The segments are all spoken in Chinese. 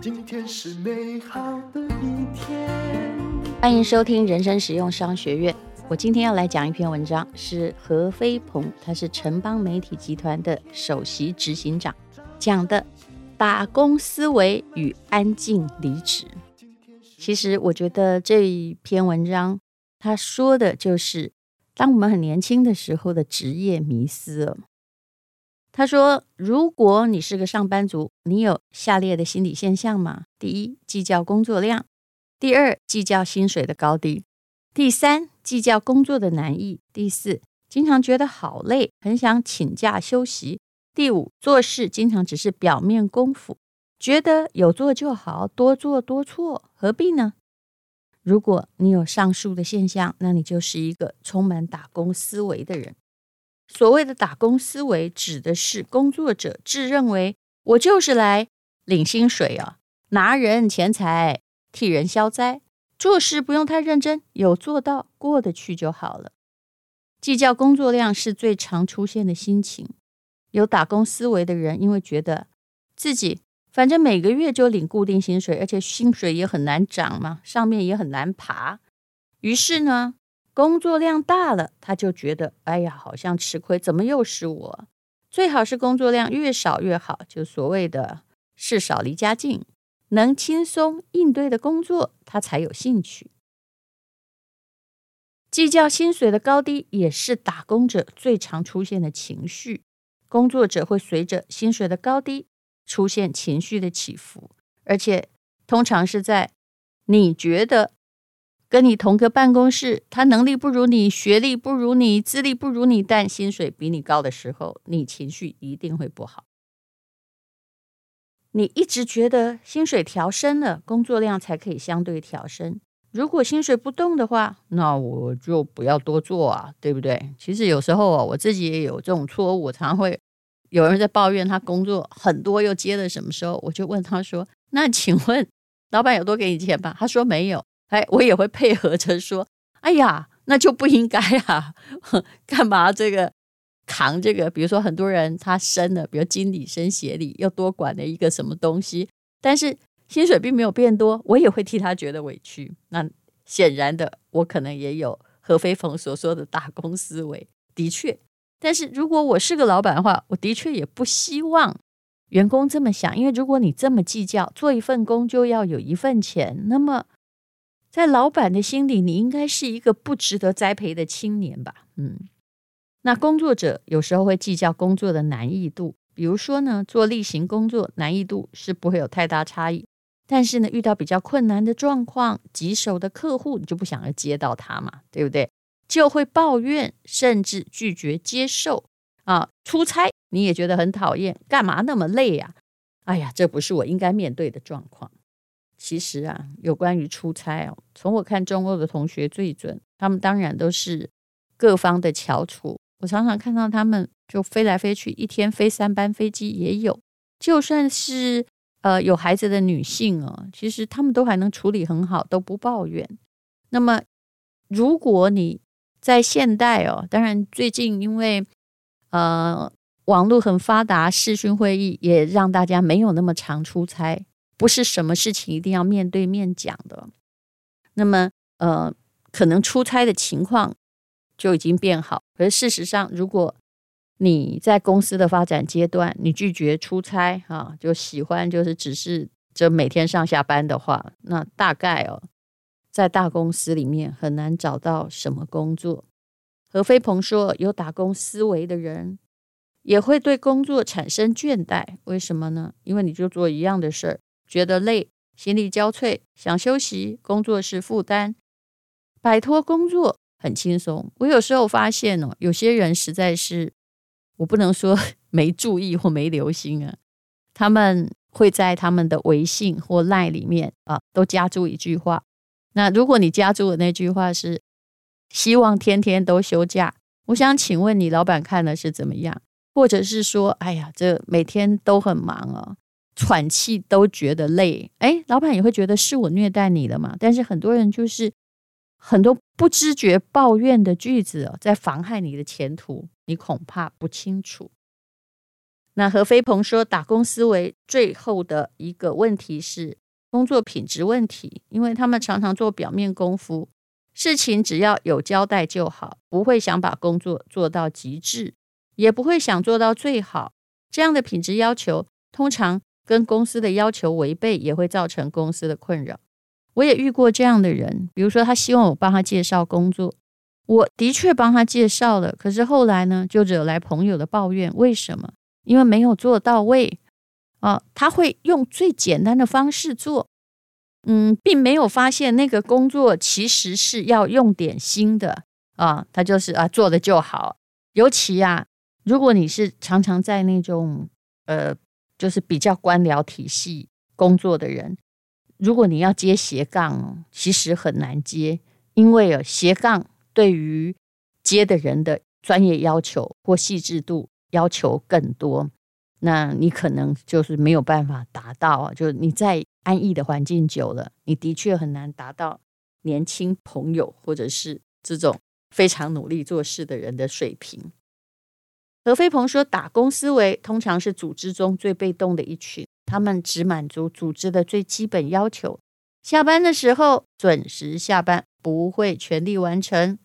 今天是美好的一天。欢迎收听人生实用商学院。我今天要来讲一篇文章，是何飞鹏，他是城邦媒体集团的首席执行长，讲的打工思维与安静离职。其实我觉得这一篇文章，他说的就是当我们很年轻的时候的职业迷思。他说，如果你是个上班族，你有下列的心理现象吗？第一，计较工作量；第二，计较薪水的高低。第三，计较工作的难易；第四，经常觉得好累，很想请假休息；第五，做事经常只是表面功夫，觉得有做就好，多做多错，何必呢？如果你有上述的现象，那你就是一个充满打工思维的人。所谓的打工思维，指的是工作者自认为我就是来领薪水啊，拿人钱财，替人消灾。做事不用太认真，有做到过得去就好了。计较工作量是最常出现的心情。有打工思维的人，因为觉得自己反正每个月就领固定薪水，而且薪水也很难涨嘛，上面也很难爬。于是呢，工作量大了，他就觉得哎呀，好像吃亏，怎么又是我？最好是工作量越少越好，就所谓的事少离家近。能轻松应对的工作，他才有兴趣。计较薪水的高低，也是打工者最常出现的情绪。工作者会随着薪水的高低出现情绪的起伏，而且通常是在你觉得跟你同个办公室，他能力不如你，学历不如你，资历不如你，但薪水比你高的时候，你情绪一定会不好。你一直觉得薪水调升了，工作量才可以相对调升。如果薪水不动的话，那我就不要多做啊，对不对？其实有时候啊，我自己也有这种错误。我常会有人在抱怨他工作很多又接了什么时候，我就问他说：“那请问老板有多给你钱吧？”他说没有。哎，我也会配合着说：“哎呀，那就不应该啊，干嘛这个？”扛这个，比如说很多人他升了，比如经理升协理，又多管了一个什么东西，但是薪水并没有变多，我也会替他觉得委屈。那显然的，我可能也有何飞鹏所说的打工思维，的确。但是如果我是个老板的话，我的确也不希望员工这么想，因为如果你这么计较，做一份工就要有一份钱，那么在老板的心里，你应该是一个不值得栽培的青年吧？嗯。那工作者有时候会计较工作的难易度，比如说呢，做例行工作难易度是不会有太大差异，但是呢，遇到比较困难的状况、棘手的客户，你就不想要接到他嘛，对不对？就会抱怨，甚至拒绝接受啊。出差你也觉得很讨厌，干嘛那么累呀？哎呀，这不是我应该面对的状况。其实啊，有关于出差哦，从我看中欧的同学最准，他们当然都是各方的翘楚。我常常看到他们就飞来飞去，一天飞三班飞机也有。就算是呃有孩子的女性哦，其实他们都还能处理很好，都不抱怨。那么，如果你在现代哦，当然最近因为呃网络很发达，视讯会议也让大家没有那么常出差，不是什么事情一定要面对面讲的。那么呃，可能出差的情况。就已经变好，可是事实上，如果你在公司的发展阶段，你拒绝出差啊，就喜欢就是只是这每天上下班的话，那大概哦，在大公司里面很难找到什么工作。何飞鹏说，有打工思维的人也会对工作产生倦怠，为什么呢？因为你就做一样的事儿，觉得累，心力交瘁，想休息，工作是负担，摆脱工作。很轻松。我有时候发现哦，有些人实在是，我不能说 没注意或没留心啊。他们会在他们的微信或 LINE 里面啊，都加注一句话。那如果你加注的那句话是希望天天都休假，我想请问你老板看了是怎么样？或者是说，哎呀，这每天都很忙哦，喘气都觉得累。哎，老板也会觉得是我虐待你了嘛？但是很多人就是。很多不知觉抱怨的句子哦，在妨害你的前途，你恐怕不清楚。那何飞鹏说，打工思维最后的一个问题是工作品质问题，因为他们常常做表面功夫，事情只要有交代就好，不会想把工作做到极致，也不会想做到最好。这样的品质要求，通常跟公司的要求违背，也会造成公司的困扰。我也遇过这样的人，比如说他希望我帮他介绍工作，我的确帮他介绍了，可是后来呢，就惹来朋友的抱怨。为什么？因为没有做到位啊，他会用最简单的方式做，嗯，并没有发现那个工作其实是要用点心的啊，他就是啊做的就好。尤其啊，如果你是常常在那种呃，就是比较官僚体系工作的人。如果你要接斜杠，其实很难接，因为啊，斜杠对于接的人的专业要求或细致度要求更多，那你可能就是没有办法达到啊。就是你在安逸的环境久了，你的确很难达到年轻朋友或者是这种非常努力做事的人的水平。何飞鹏说，打工思维通常是组织中最被动的一群。他们只满足组织的最基本要求，下班的时候准时下班，不会全力完成，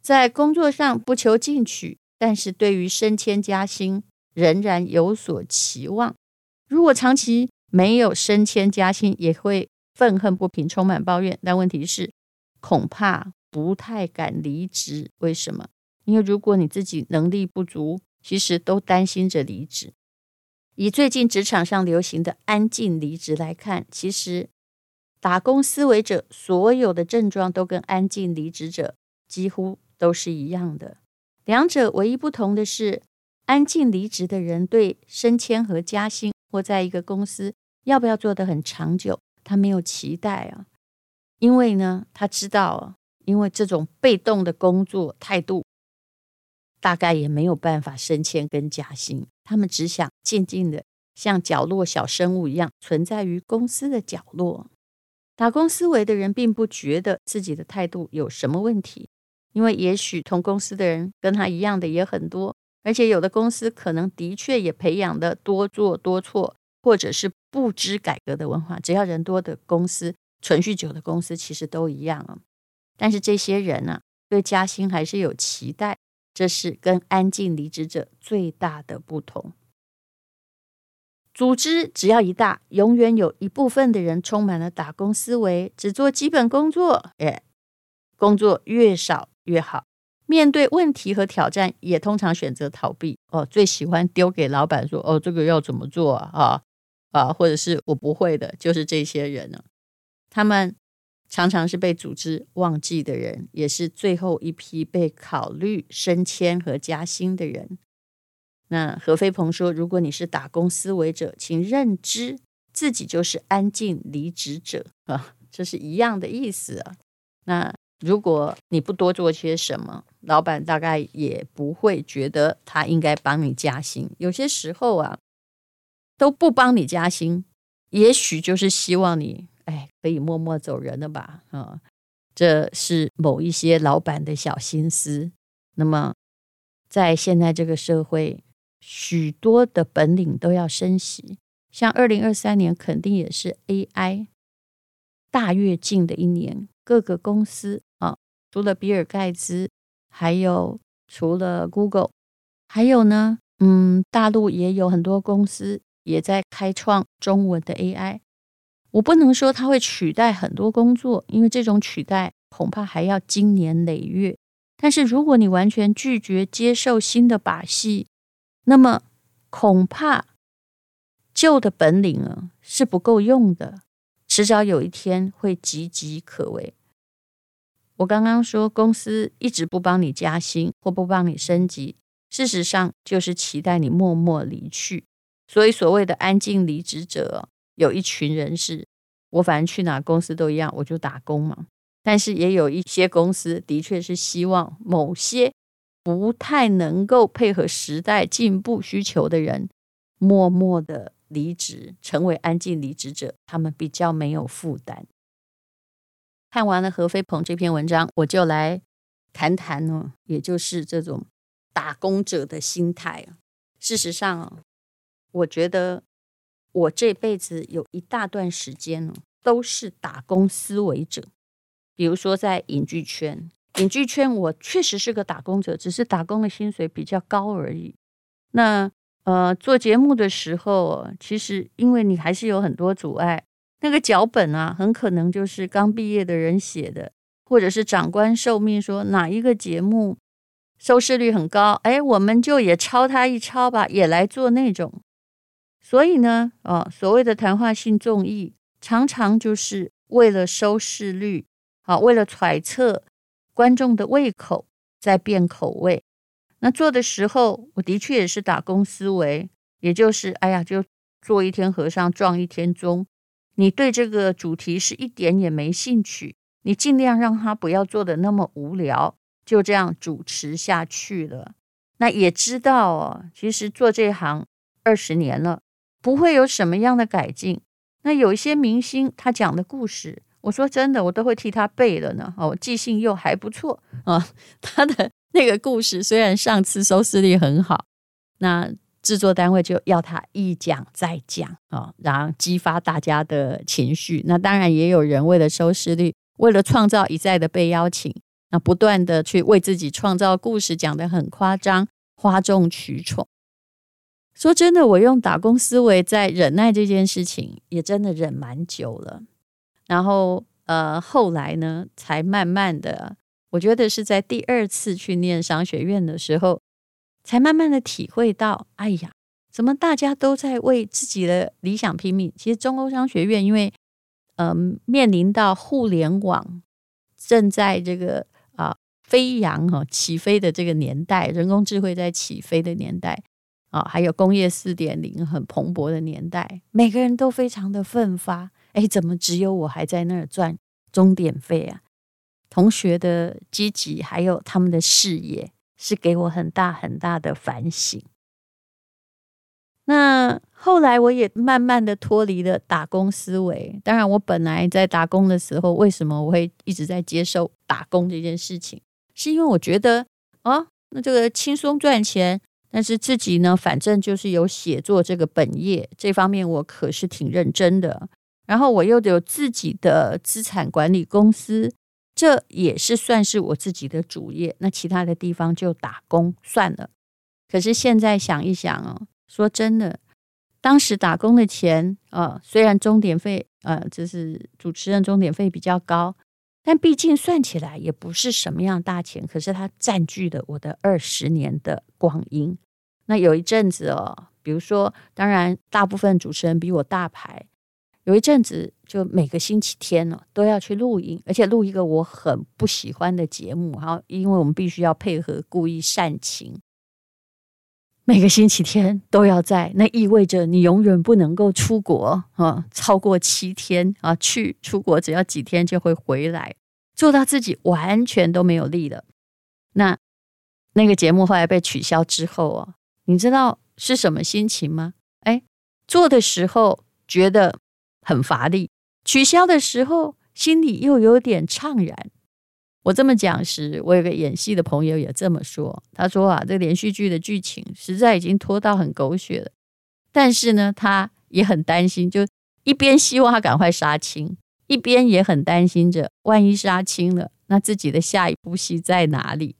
在工作上不求进取，但是对于升迁加薪仍然有所期望。如果长期没有升迁加薪，也会愤恨不平，充满抱怨。但问题是，恐怕不太敢离职。为什么？因为如果你自己能力不足，其实都担心着离职。以最近职场上流行的“安静离职”来看，其实打工思维者所有的症状都跟安静离职者几乎都是一样的。两者唯一不同的是，安静离职的人对升迁和加薪或在一个公司要不要做得很长久，他没有期待啊，因为呢，他知道啊，因为这种被动的工作态度，大概也没有办法升迁跟加薪。他们只想静静的，像角落小生物一样存在于公司的角落。打工思维的人并不觉得自己的态度有什么问题，因为也许同公司的人跟他一样的也很多，而且有的公司可能的确也培养的多做多错，或者是不知改革的文化。只要人多的公司，存续久的公司其实都一样啊。但是这些人呢、啊，对加薪还是有期待。这是跟安静离职者最大的不同。组织只要一大，永远有一部分的人充满了打工思维，只做基本工作。哎，工作越少越好。面对问题和挑战，也通常选择逃避。哦，最喜欢丢给老板说：“哦，这个要怎么做啊？啊，或者是我不会的。”就是这些人呢，他们。常常是被组织忘记的人，也是最后一批被考虑升迁和加薪的人。那何飞鹏说：“如果你是打工思维者，请认知自己就是安静离职者 啊，这是一样的意思啊。那如果你不多做些什么，老板大概也不会觉得他应该帮你加薪。有些时候啊，都不帮你加薪，也许就是希望你。”哎，可以默默走人了吧？啊，这是某一些老板的小心思。那么，在现在这个社会，许多的本领都要升级。像二零二三年，肯定也是 AI 大跃进的一年。各个公司啊，除了比尔盖茨，还有除了 Google，还有呢，嗯，大陆也有很多公司也在开创中文的 AI。我不能说它会取代很多工作，因为这种取代恐怕还要经年累月。但是如果你完全拒绝接受新的把戏，那么恐怕旧的本领啊是不够用的，迟早有一天会岌岌可危。我刚刚说公司一直不帮你加薪或不帮你升级，事实上就是期待你默默离去。所以所谓的安静离职者。有一群人是，我反正去哪公司都一样，我就打工嘛。但是也有一些公司的确是希望某些不太能够配合时代进步需求的人，默默的离职，成为安静离职者，他们比较没有负担。看完了何飞鹏这篇文章，我就来谈谈呢，也就是这种打工者的心态。事实上我觉得我这辈子有一大段时间呢，都是打工思维者。比如说在影剧圈，影剧圈我确实是个打工者，只是打工的薪水比较高而已。那呃，做节目的时候，其实因为你还是有很多阻碍，那个脚本啊，很可能就是刚毕业的人写的，或者是长官受命说哪一个节目收视率很高，哎，我们就也抄他一抄吧，也来做那种。所以呢，哦，所谓的谈话性综艺，常常就是为了收视率，好，为了揣测观众的胃口，在变口味。那做的时候，我的确也是打工思维，也就是，哎呀，就做一天和尚撞一天钟。你对这个主题是一点也没兴趣，你尽量让他不要做的那么无聊。就这样主持下去了。那也知道哦，其实做这行二十年了，不会有什么样的改进。那有一些明星他讲的故事，我说真的，我都会替他背了呢。哦，记性又还不错啊。他的那个故事虽然上次收视率很好，那制作单位就要他一讲再讲啊，然后激发大家的情绪。那当然也有人为了收视率，为了创造一再的被邀请。那不断的去为自己创造故事，讲得很夸张，哗众取宠。说真的，我用打工思维在忍耐这件事情，也真的忍蛮久了。然后呃，后来呢，才慢慢的，我觉得是在第二次去念商学院的时候，才慢慢的体会到，哎呀，怎么大家都在为自己的理想拼命？其实中欧商学院，因为嗯、面临到互联网正在这个。啊，飞扬哈起飞的这个年代，人工智慧在起飞的年代啊，还有工业四点零很蓬勃的年代，每个人都非常的奋发。哎，怎么只有我还在那儿赚钟点费啊？同学的积极，还有他们的视野，是给我很大很大的反省。那后来我也慢慢的脱离了打工思维。当然，我本来在打工的时候，为什么我会一直在接受打工这件事情？是因为我觉得啊，那这个轻松赚钱，但是自己呢，反正就是有写作这个本业这方面，我可是挺认真的。然后我又有自己的资产管理公司，这也是算是我自己的主业。那其他的地方就打工算了。可是现在想一想哦。说真的，当时打工的钱啊、呃，虽然钟点费呃，就是主持人钟点费比较高，但毕竟算起来也不是什么样大钱。可是它占据了我的二十年的光阴。那有一阵子哦，比如说，当然大部分主持人比我大牌，有一阵子就每个星期天呢都要去录影，而且录一个我很不喜欢的节目，哈，因为我们必须要配合故意煽情。每个星期天都要在，那意味着你永远不能够出国啊，超过七天啊，去出国只要几天就会回来，做到自己完全都没有力了。那那个节目后来被取消之后啊，你知道是什么心情吗？哎，做的时候觉得很乏力，取消的时候心里又有点怅然。我这么讲时，我有个演戏的朋友也这么说。他说啊，这连续剧的剧情实在已经拖到很狗血了，但是呢，他也很担心，就一边希望他赶快杀青，一边也很担心着，万一杀青了，那自己的下一部戏在哪里？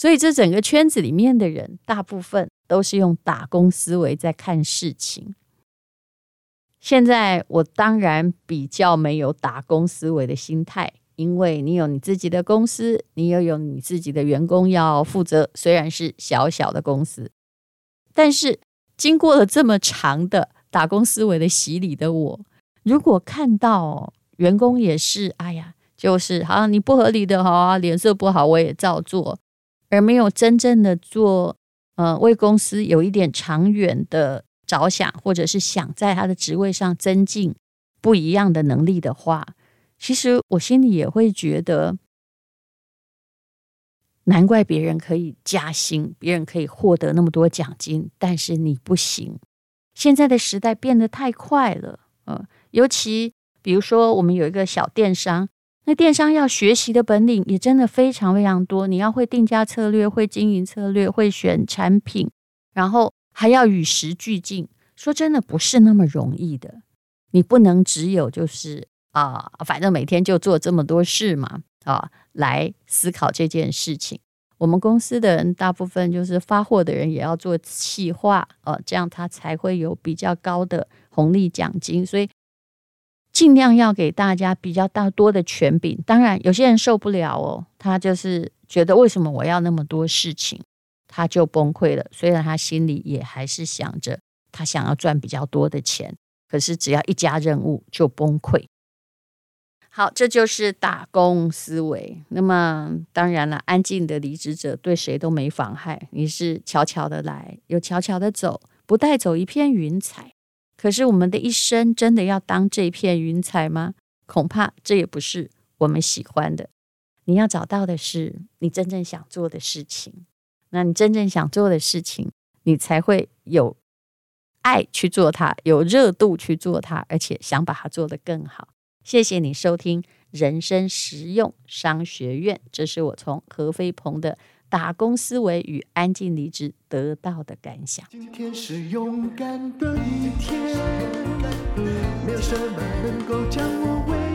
所以，这整个圈子里面的人，大部分都是用打工思维在看事情。现在我当然比较没有打工思维的心态。因为你有你自己的公司，你又有你自己的员工要负责，虽然是小小的公司，但是经过了这么长的打工思维的洗礼的我，如果看到员工也是，哎呀，就是好像你不合理的哈，脸色不好我也照做，而没有真正的做，呃，为公司有一点长远的着想，或者是想在他的职位上增进不一样的能力的话。其实我心里也会觉得，难怪别人可以加薪，别人可以获得那么多奖金，但是你不行。现在的时代变得太快了，呃，尤其比如说我们有一个小电商，那电商要学习的本领也真的非常非常多。你要会定价策略，会经营策略，会选产品，然后还要与时俱进。说真的，不是那么容易的。你不能只有就是啊，反正每天就做这么多事嘛啊，来思考这件事情。我们公司的人大部分就是发货的人也要做企划哦，这样他才会有比较高的红利奖金。所以尽量要给大家比较大多的权柄。当然，有些人受不了哦，他就是觉得为什么我要那么多事情，他就崩溃了。虽然他心里也还是想着他想要赚比较多的钱，可是只要一加任务就崩溃。好，这就是打工思维。那么当然了，安静的离职者对谁都没妨害。你是悄悄的来，又悄悄的走，不带走一片云彩。可是我们的一生真的要当这片云彩吗？恐怕这也不是我们喜欢的。你要找到的是你真正想做的事情。那你真正想做的事情，你才会有爱去做它，有热度去做它，而且想把它做得更好。谢谢你收听人生实用商学院，这是我从何飞鹏的打工思维与安静离职得到的感想。今天是勇敢的一天，没有什么能够将我为